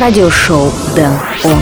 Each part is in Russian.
радиошоу Дэн Он.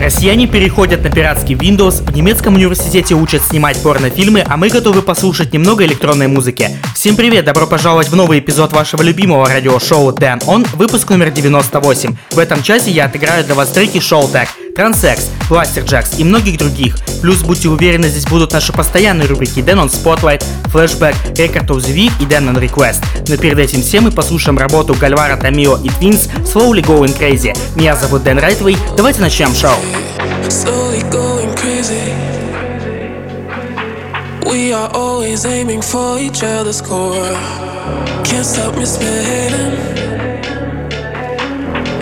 Россияне переходят на пиратский Windows, в немецком университете учат снимать порнофильмы, а мы готовы послушать немного электронной музыки. Всем привет, добро пожаловать в новый эпизод вашего любимого радиошоу Dan On, выпуск номер 98. В этом часе я отыграю для вас треки Show Tag, Transsex, Blaster Jacks и многих других. Плюс будьте уверены, здесь будут наши постоянные рубрики Dan on Spotlight, Flashback, Record of the Week и Dan on Request. Но перед этим всем мы послушаем работу Гальвара Томио и Twins Slowly Going Crazy. Меня зовут Дэн Райтвей, давайте начнем шоу. We are always aiming for each other's core. Can't stop misbehaving.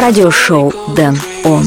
радиошоу Дэн Он.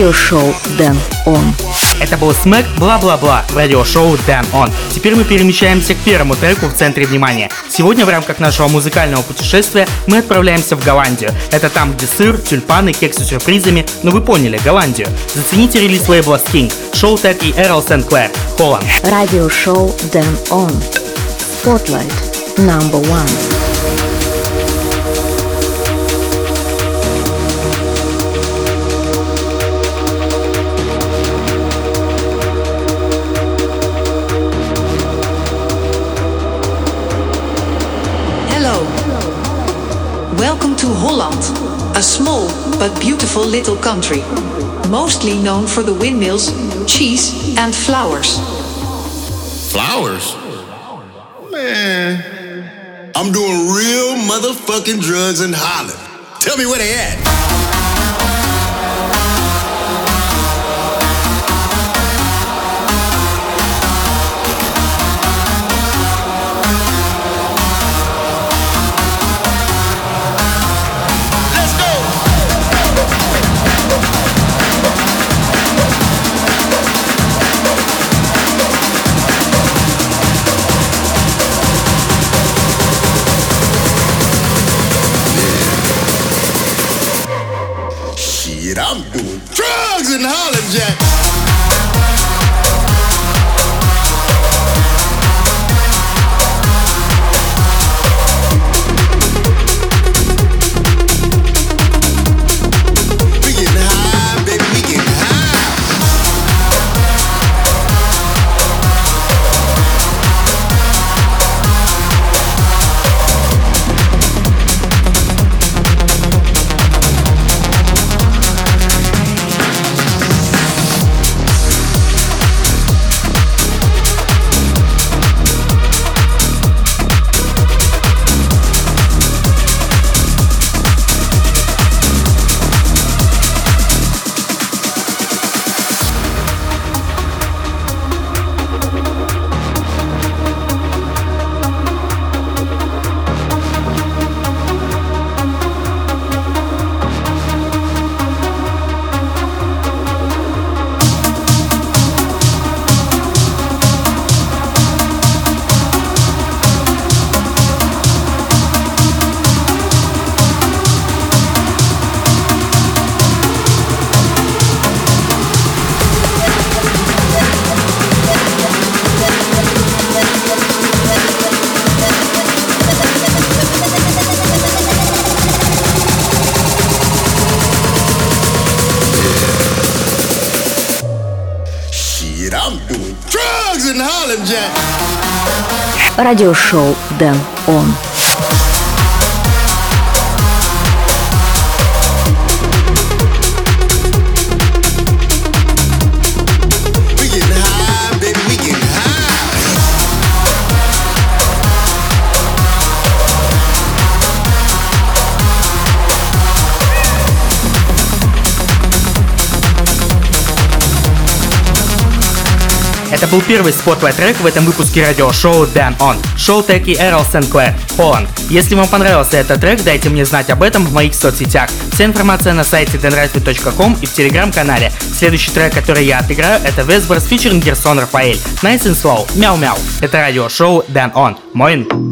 Радиошоу Дэн Он. Это был Смэк Бла-Бла-Бла в радиошоу Dan On. Теперь мы перемещаемся к первому треку в центре внимания. Сегодня в рамках нашего музыкального путешествия мы отправляемся в Голландию. Это там, где сыр, тюльпаны, кексы с сюрпризами, но вы поняли, Голландию. Зацените релиз лейбла Sting, Шоу Тек и Эрл Сенклер, Холланд. Радиошоу Дэн Он. Spotlight number one. Holland, a small but beautiful little country, mostly known for the windmills, cheese, and flowers. Flowers? Man, I'm doing real motherfucking drugs in Holland. Tell me where they at. Радиошоу Дэн Он. Это был первый спотлайт трек в этом выпуске радиошоу Dan On. Шоу треки Эрл Сенклер, Холланд. Если вам понравился этот трек, дайте мне знать об этом в моих соцсетях. Вся информация на сайте denrightway.com и в телеграм-канале. Следующий трек, который я отыграю, это Весборс фичеринг Герсон Рафаэль. Nice and slow, мяу-мяу. Это радиошоу Dan On. Моин.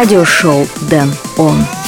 Радиошоу Дэн Он.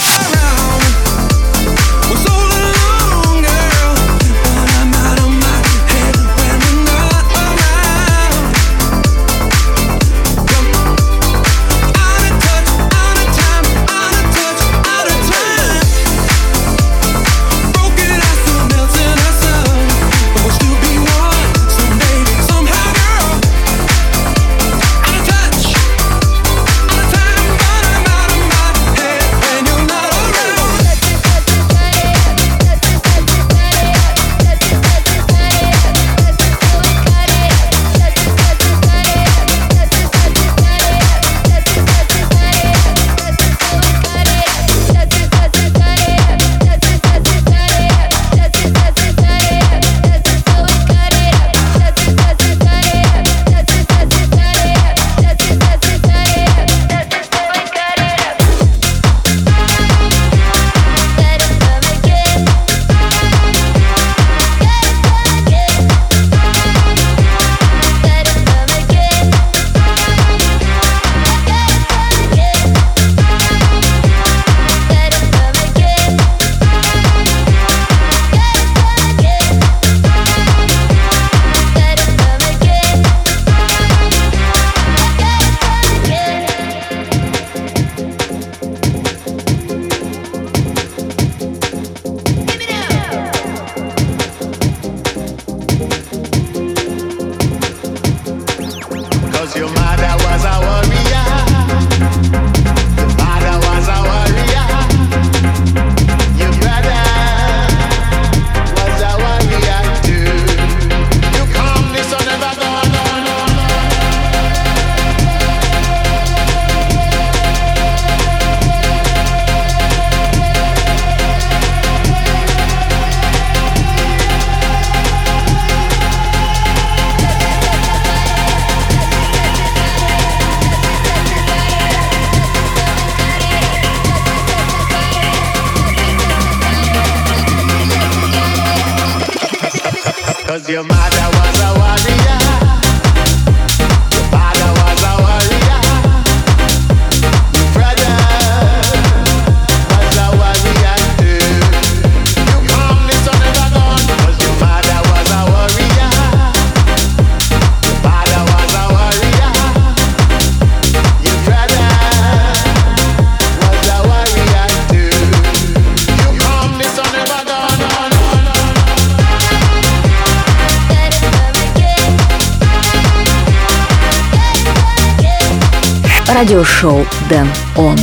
Радиошоу Дэн Он.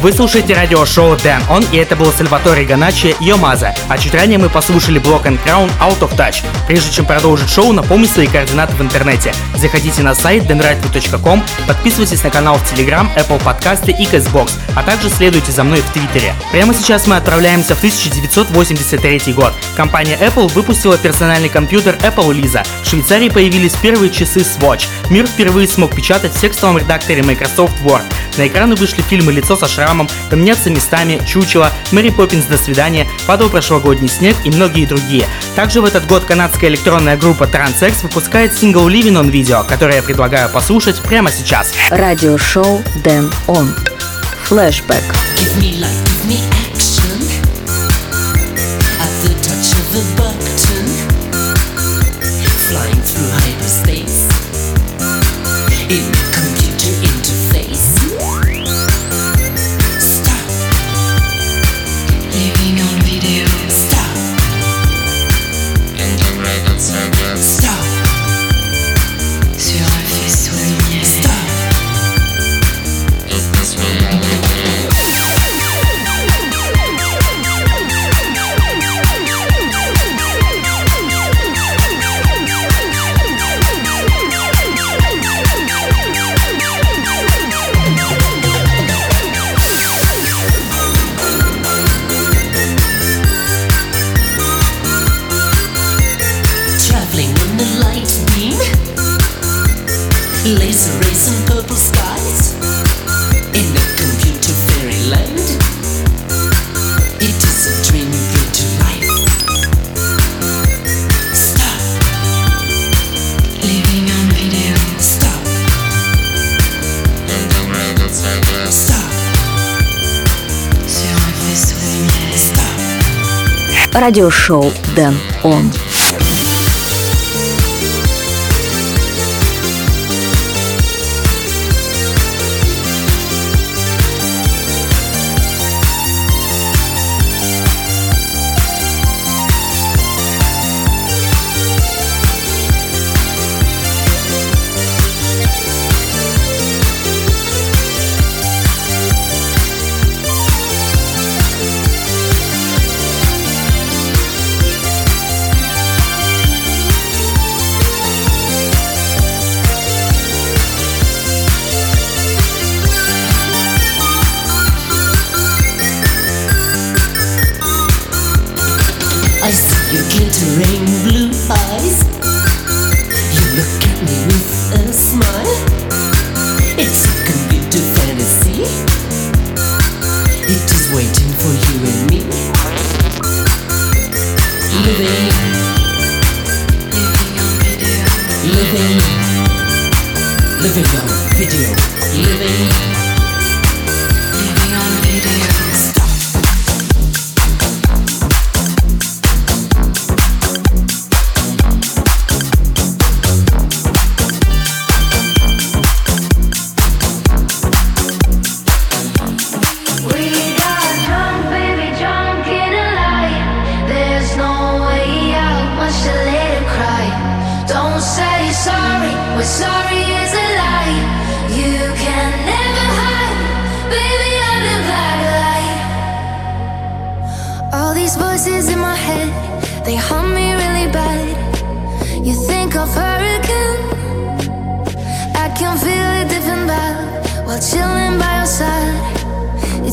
Вы слушаете радиошоу Дэн Он, и это был Сальваторе Ганачи Йомаза. А чуть ранее мы послушали блок and Crown Out of Touch. Прежде чем продолжить шоу, напомню свои координаты в интернете. Заходите на сайт denrightway.com, подписывайтесь на канал в Telegram, Apple подкасты и Castbox, а также следуйте за мной в Твиттере. Прямо сейчас мы отправляемся в 1983 год. Компания Apple выпустила персональный компьютер Apple Lisa. В Швейцарии появились первые часы Swatch. Мир впервые смог печатать в текстовом редакторе Microsoft Word. На экраны вышли фильмы «Лицо со шрамом», «Поменяться местами», «Чучело», «Мэри Поппинс. До свидания», «Падал прошлогодний снег» и многие другие. Также в этот год канадская электронная группа Transex выпускает сингл Living on Video, который я предлагаю послушать прямо сейчас. Радиошоу Дэн Он. Флэшбэк. Give me life, Радиошоу Дэн Он.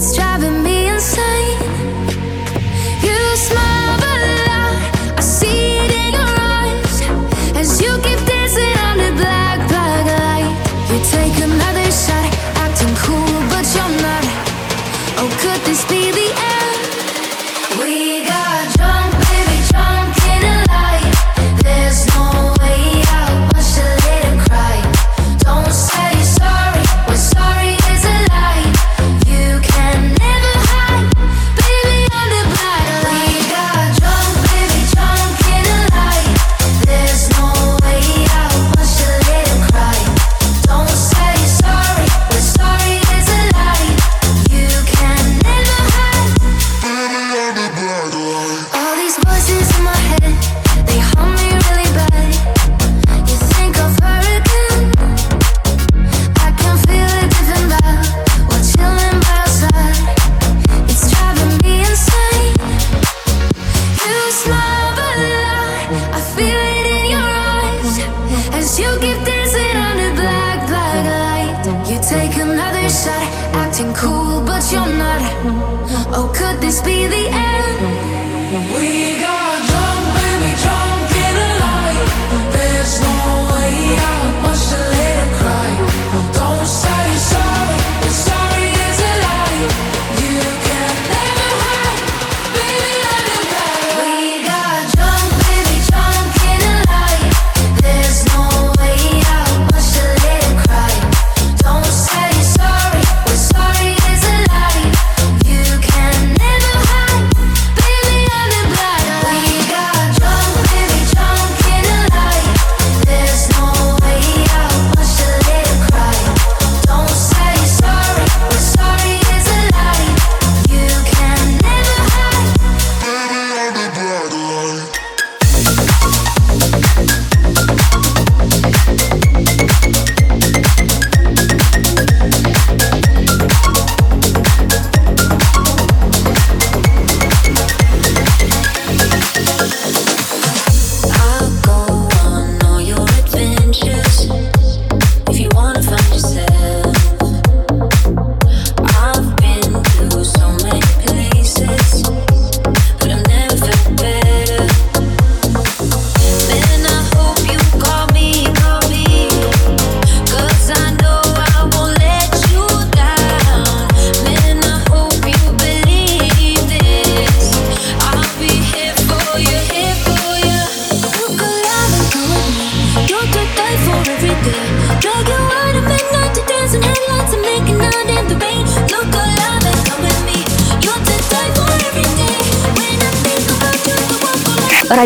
It's driving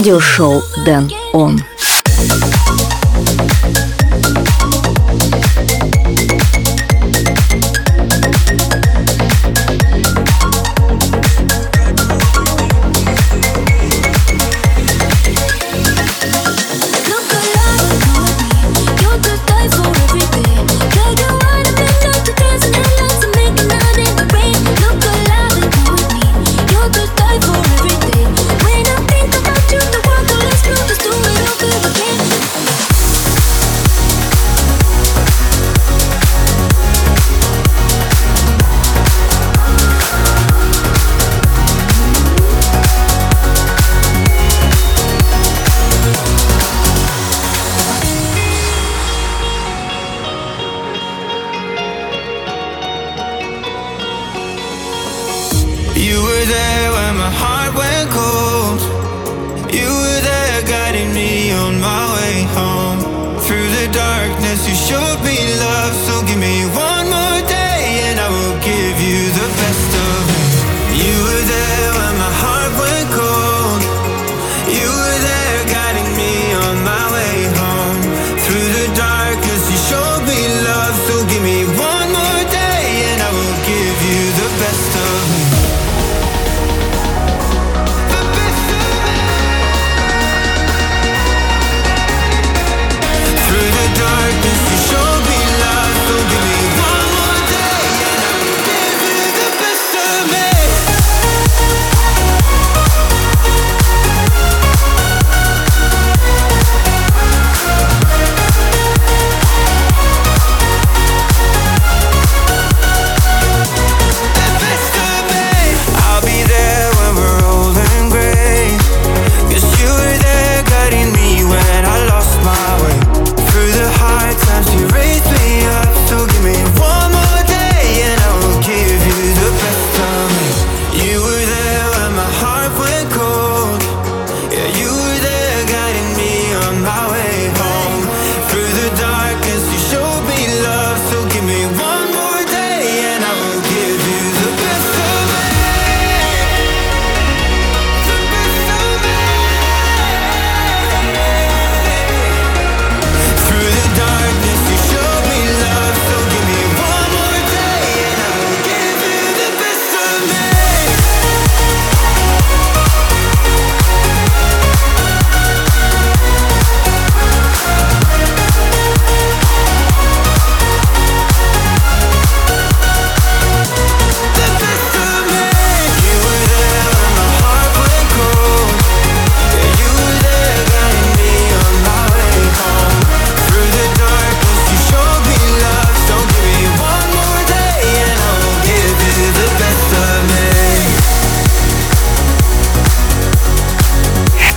радиошоу Дэн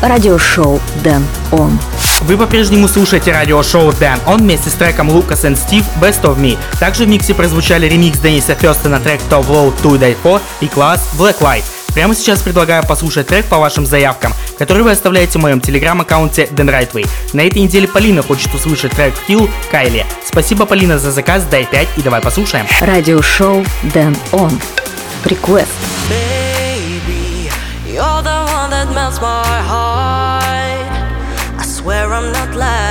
радиошоу «Дэн Он». Вы по-прежнему слушаете радиошоу Дэн. Он вместе с треком Lucas и Стив Best of Me. Также в миксе прозвучали ремикс Дениса Фёста на трек Top Low 2 Day 4 и класс Black Light. Прямо сейчас предлагаю послушать трек по вашим заявкам, которые вы оставляете в моем телеграм-аккаунте Дэн Райтвей. На этой неделе Полина хочет услышать трек Фил Кайли. Спасибо, Полина, за заказ, дай 5 и давай послушаем. Радиошоу Дэн Он. Request. Baby, you're the one that melts my heart. life.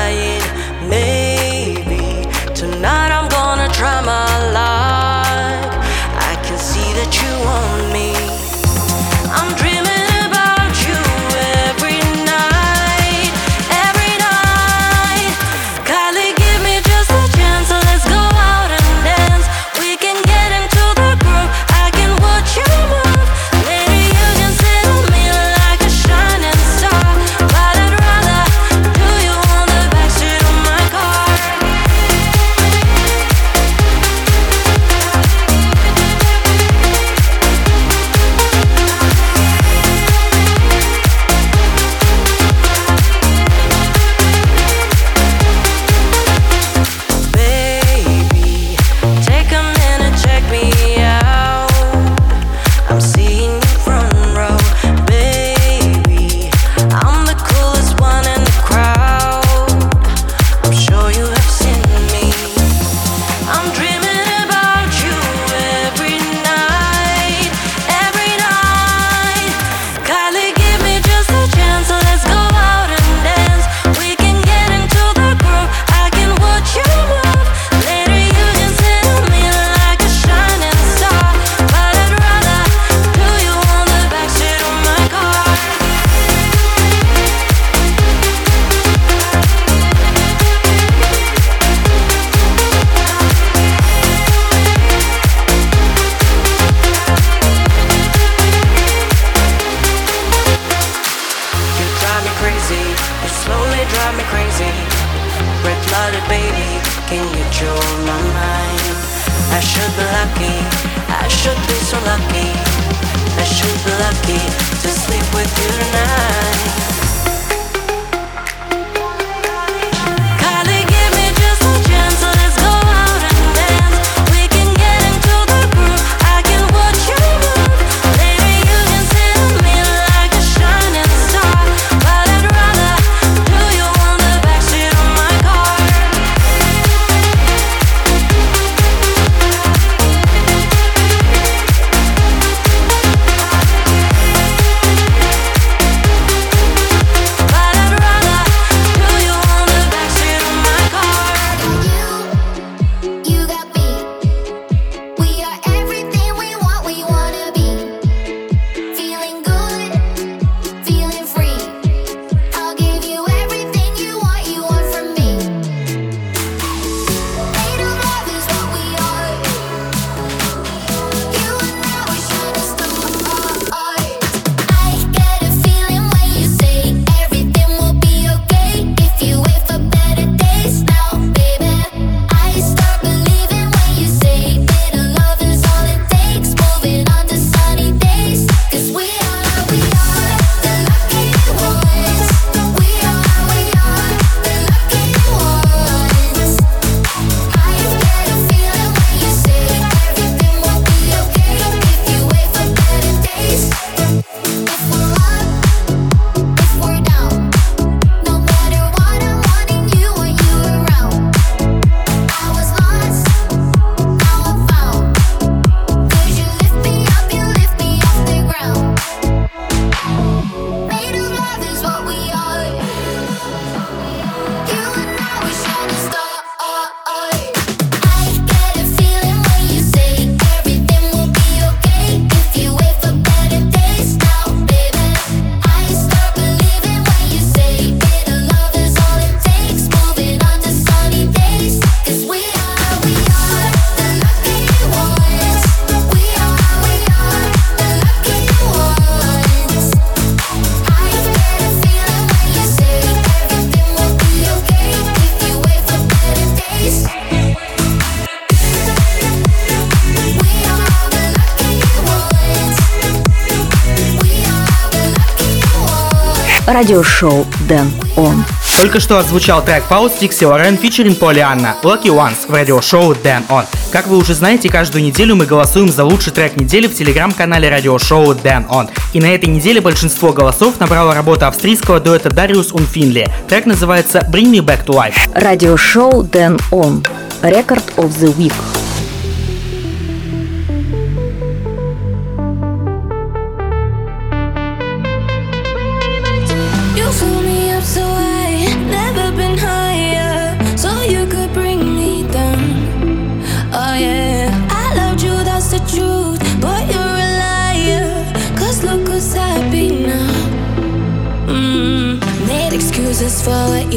Радиошоу Дэн Он. Только что отзвучал трек Pulse Dixie Лорен featuring Полианна Lucky Ones в радиошоу Dan On. Как вы уже знаете, каждую неделю мы голосуем за лучший трек недели в телеграм-канале радиошоу Dan On. И на этой неделе большинство голосов набрала работа австрийского дуэта Darius Unfinley. Трек называется Bring Me Back to Life. Радиошоу Дэн Он. Record of the Week.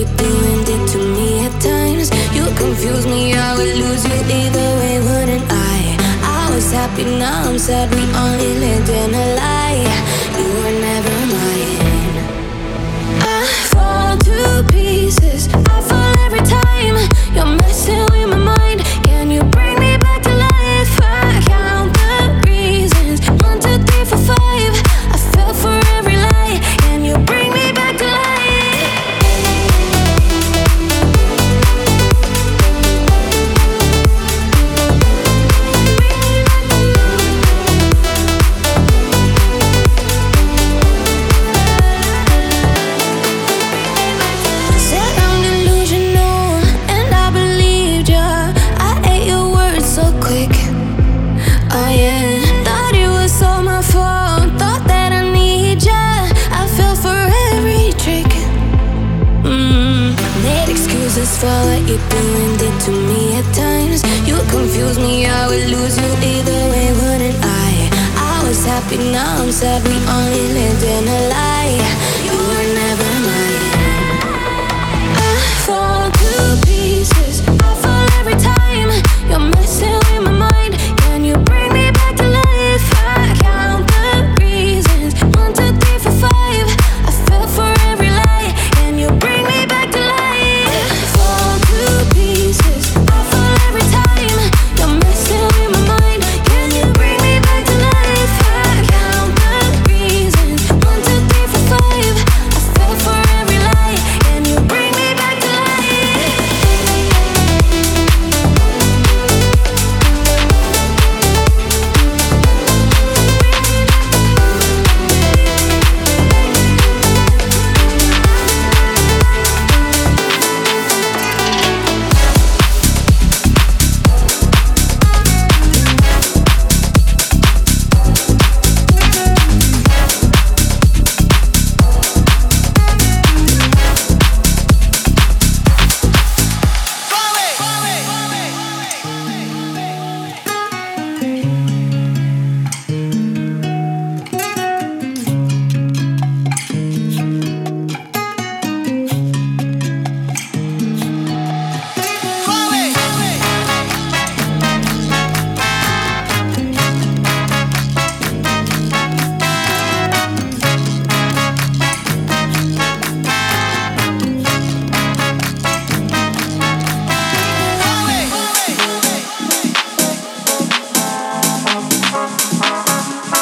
For what you do and did to me at times. You confuse me, I would lose you either way, wouldn't I? I was happy, now I'm sad. We only lived in a lie. Excuses for what you do and did to me at times. You confuse me, I would lose you either way, wouldn't I? I was happy, now I'm sad. We only lived in a lie. You were never mine. I fall to ah, ah.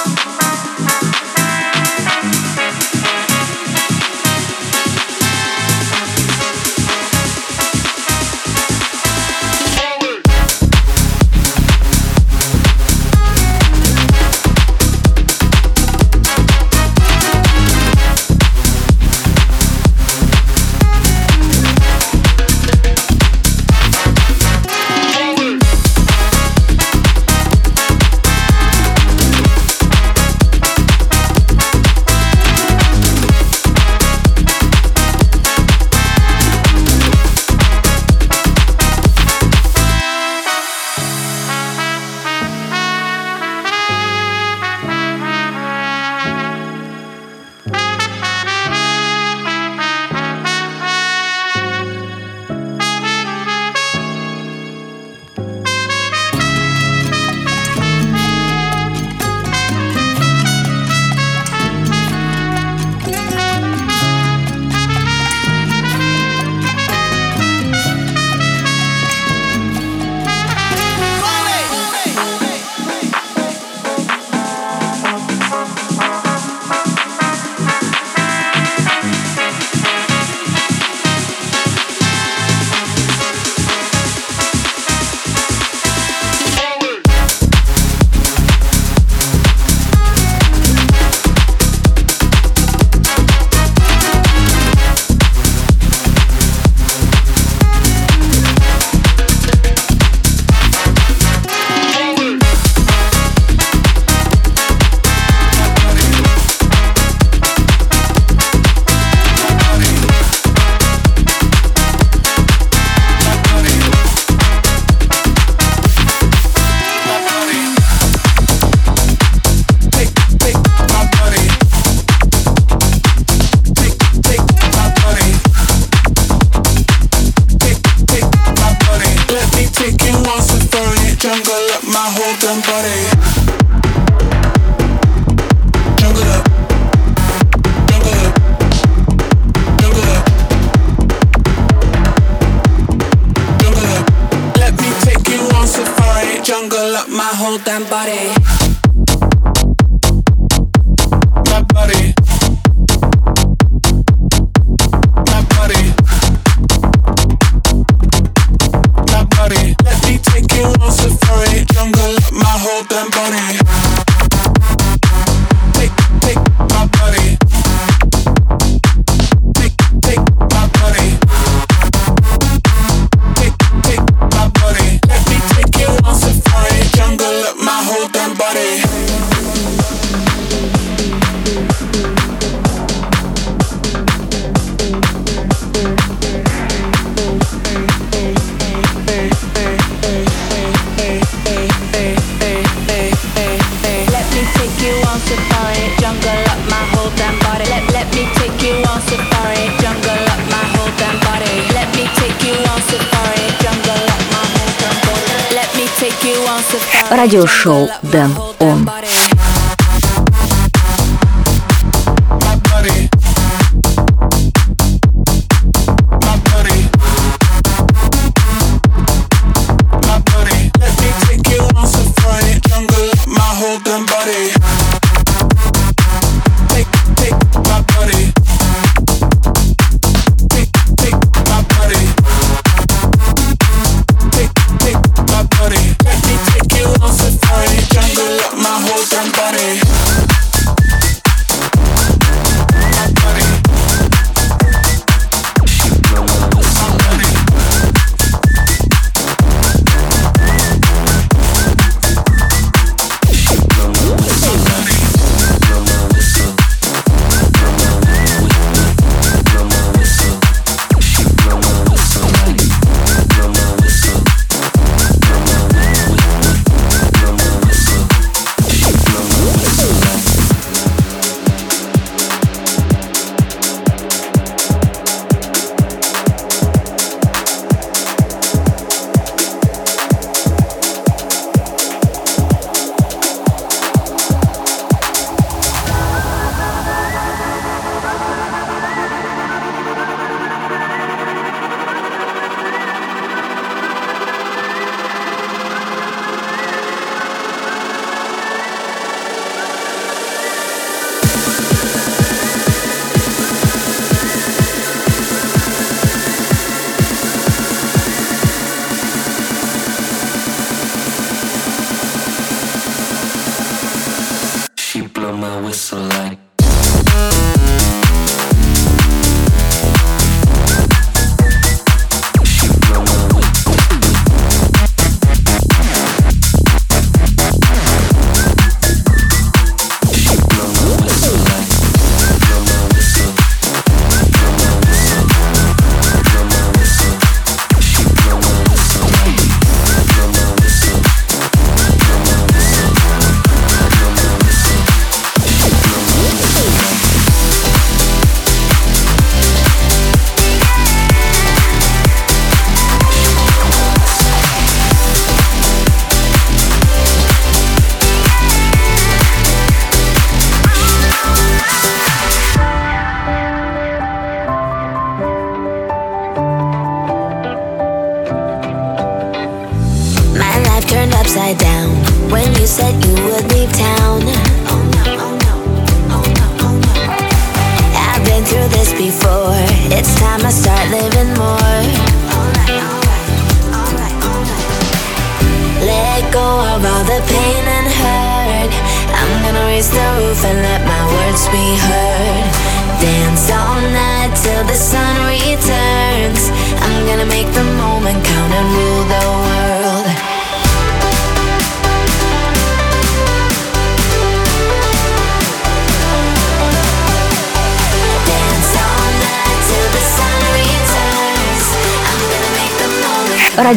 high.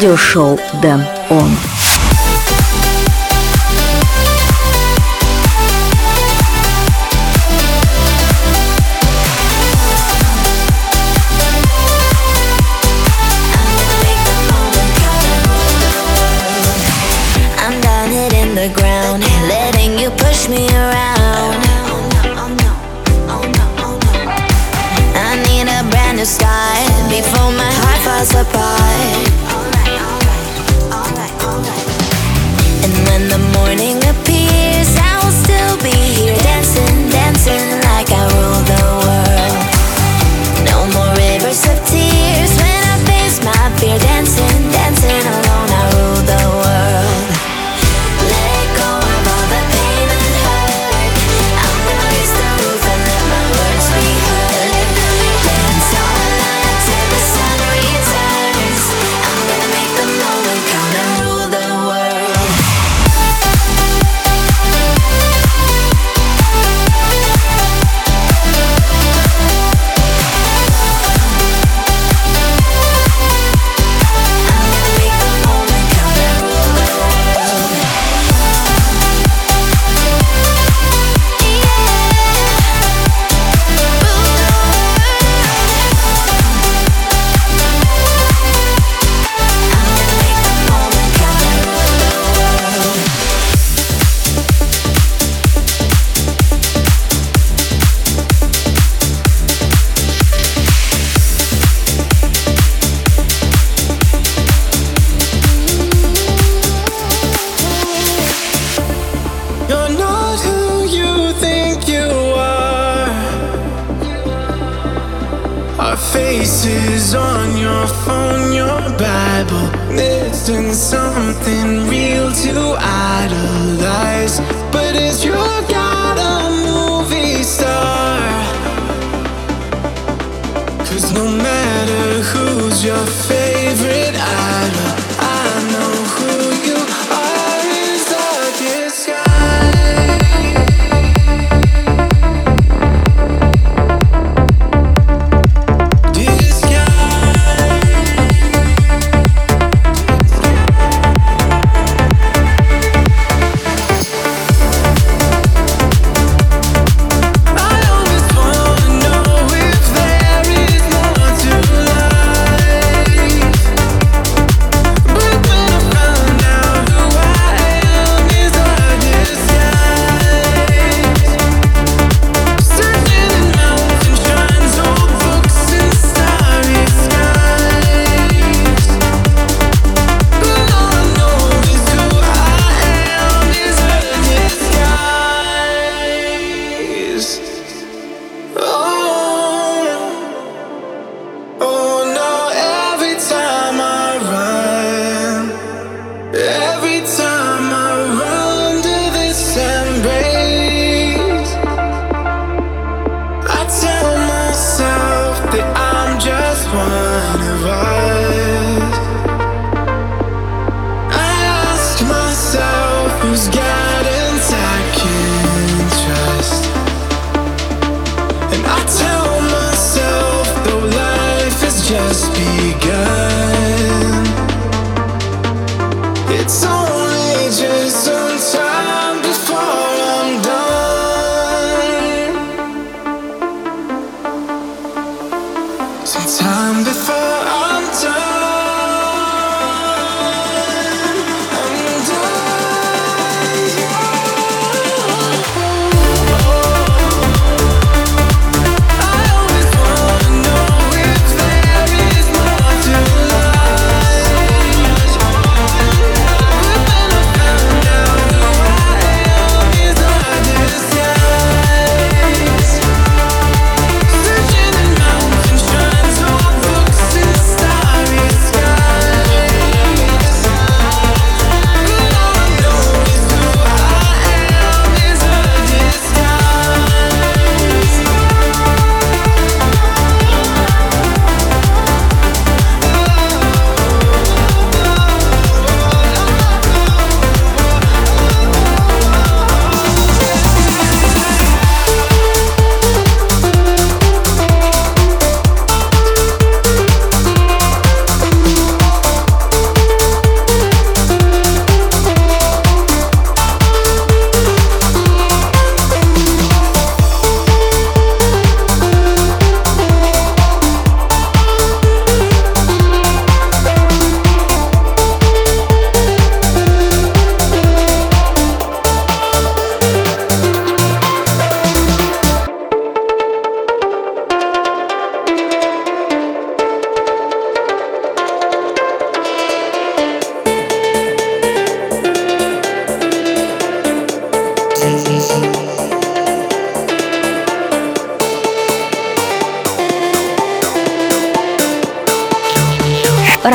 Радиошоу Дэн Он.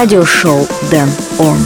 Радиошоу Дэн Он.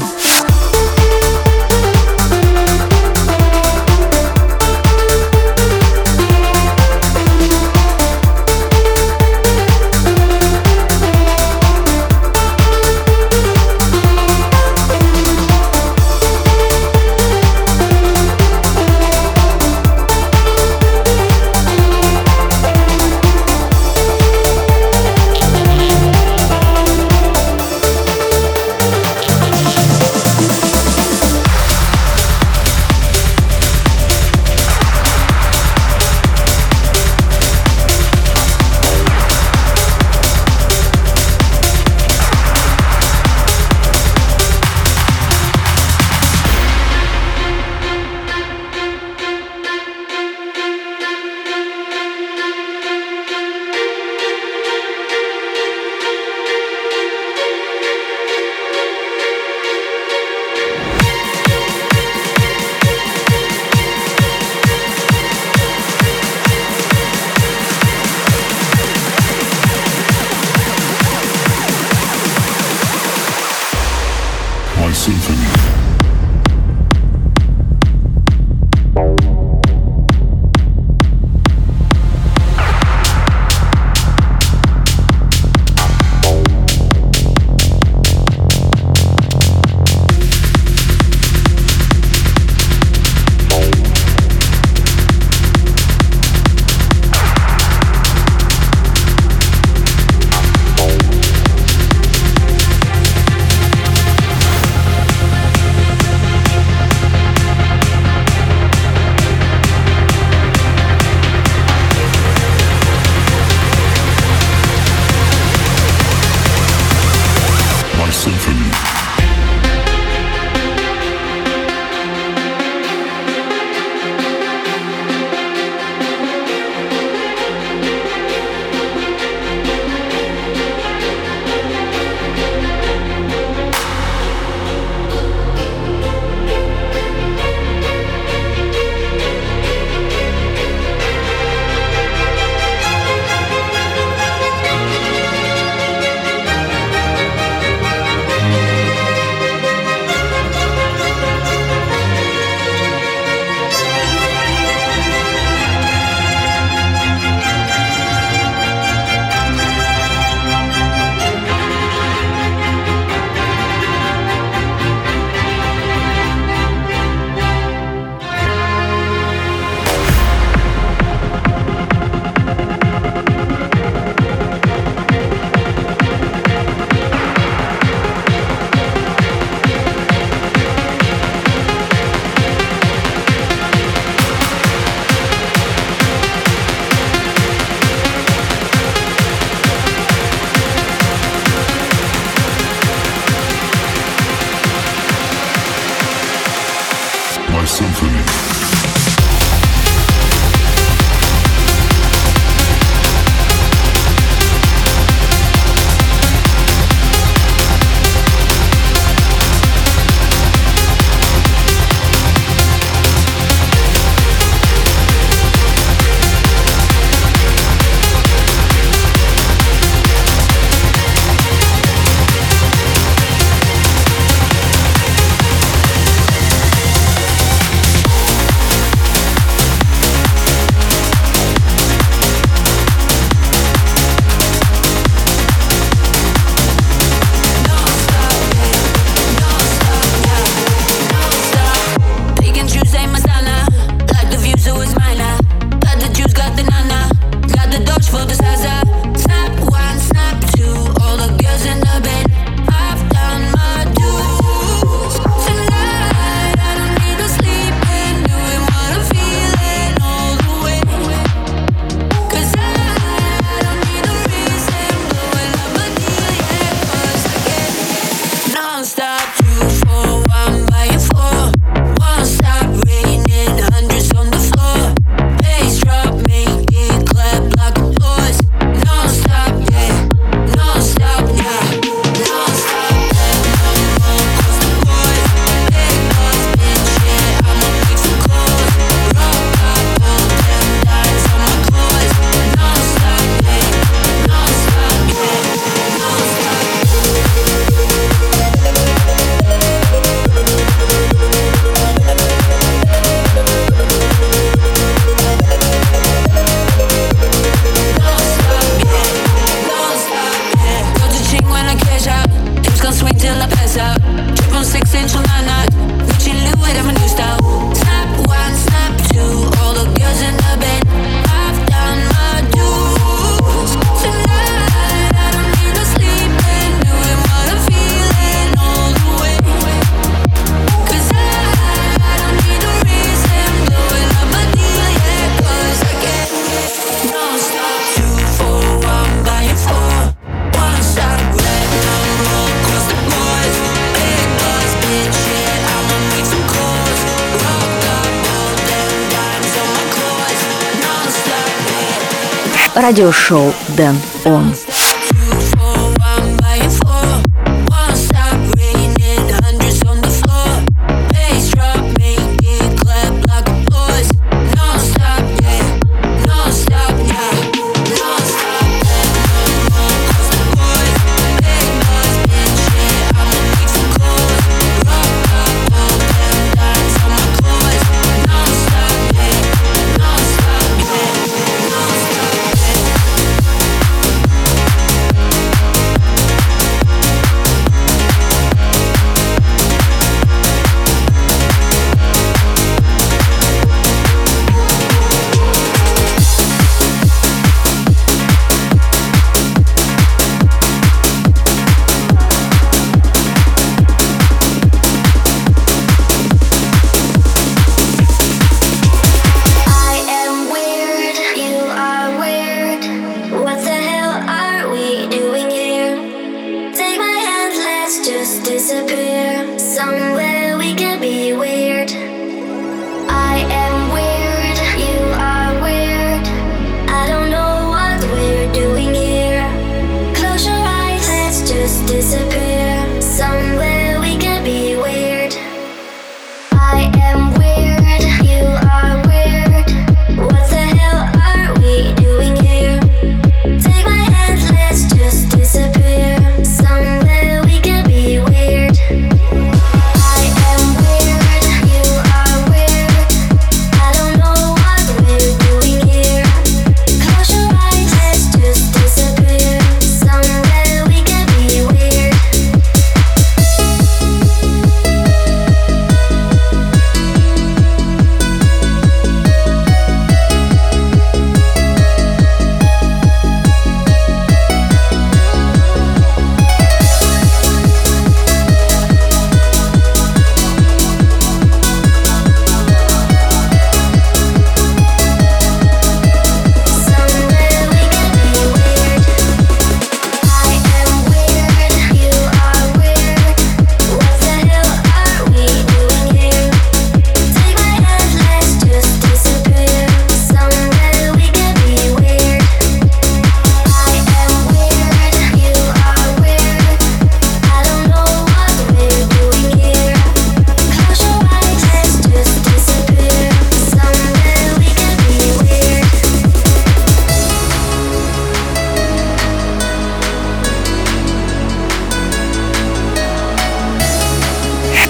Радиошоу Дэн Он.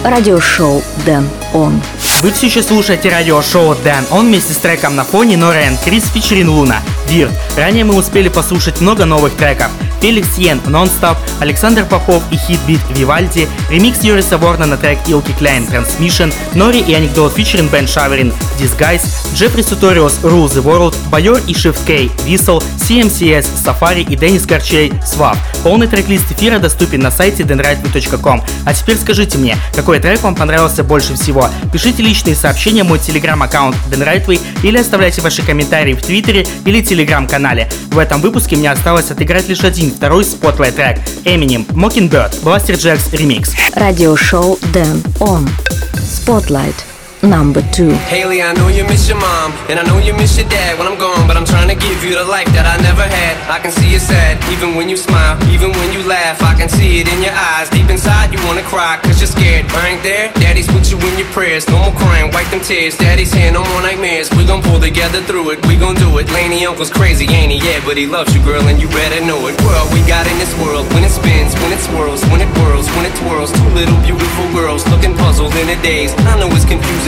Радиошоу Дэн Он. Вы все еще слушаете радиошоу Дэн. Он вместе с треком на фоне Норен Крис Фичерин Луна. Вирт. Ранее мы успели послушать много новых треков. Феликс Йен, Нонстоп, Александр Попов и хит-бит Вивальди, ремикс Юриса Ворна на трек Илки Клайн Transmission, Нори и анекдот фичерин Бен Шаверин Disguise, Джеффри Суториус Rule the World, Байор и Shift K, Whistle, CMCS, Safari и Денис Корчей Swap. Полный трек-лист эфира доступен на сайте denrightme.com. А теперь скажите мне, какой трек вам понравился больше всего? Пишите личные сообщения в мой телеграм-аккаунт denrightway или оставляйте ваши комментарии в твиттере или телеграм-канале. В этом выпуске мне осталось отыграть лишь один второй спотлайт трек Eminem Mockingbird Blaster Jacks Remix. Радиошоу Дэн Он. Spotlight. Number two. Haley, I know you miss your mom, and I know you miss your dad when I'm gone, but I'm trying to give you the life that I never had. I can see you sad, even when you smile, even when you laugh. I can see it in your eyes. Deep inside, you wanna cry, cause you're scared. I ain't there, daddy's with you in your prayers. No more crying, wipe them tears. Daddy's here, no more nightmares. We gon' pull together through it, we gon' do it. Laney uncle's crazy, ain't he? Yeah, but he loves you, girl, and you better know it. We got in this world, when it spins, when it swirls, when it whirls, when it twirls. Two little beautiful girls looking puzzled in a daze. I know it's confusing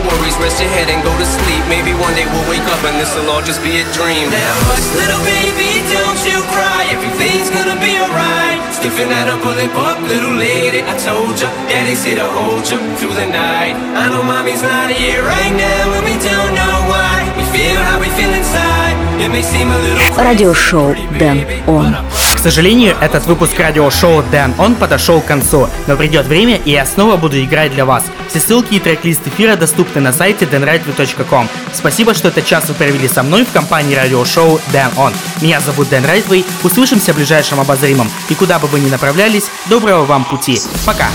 worries, rest your head and go to sleep. Maybe one day we'll wake up and this'll all just be a dream. Now, hush, little baby, don't you cry. Everything's gonna be alright. Stiffen that up, pull it up, little lady. I told ya, daddy's here to hold you through the night. I know mommy's not here right now, and we don't know why. We feel how we feel inside. It may seem a little Радиошоу Дэн Он. Сожалению, этот выпуск радиошоу Дэн Он подошел к концу, но придет время, и я снова буду играть для вас. Все ссылки и трек-лист эфира доступны на сайте denrightway.com. Спасибо, что этот час вы провели со мной в компании радиошоу Дэн Он. Меня зовут Дэн Райтвей, услышимся в ближайшем обозримом, и куда бы вы ни направлялись, доброго вам пути. Пока!